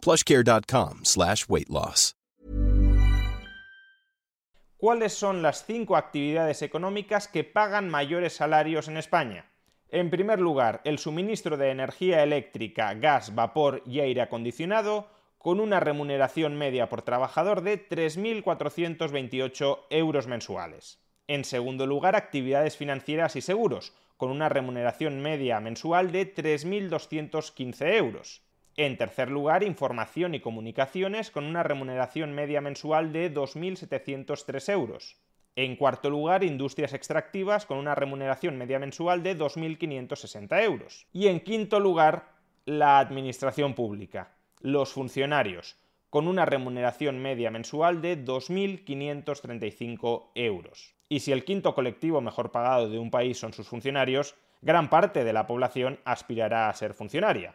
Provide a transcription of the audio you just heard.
plushcare.com slash weight loss. ¿Cuáles son las cinco actividades económicas que pagan mayores salarios en España? En primer lugar, el suministro de energía eléctrica, gas, vapor y aire acondicionado, con una remuneración media por trabajador de 3.428 euros mensuales. En segundo lugar, actividades financieras y seguros, con una remuneración media mensual de 3.215 euros. En tercer lugar, información y comunicaciones, con una remuneración media mensual de 2.703 euros. En cuarto lugar, industrias extractivas, con una remuneración media mensual de 2.560 euros. Y en quinto lugar, la administración pública, los funcionarios, con una remuneración media mensual de 2.535 euros. Y si el quinto colectivo mejor pagado de un país son sus funcionarios, gran parte de la población aspirará a ser funcionaria.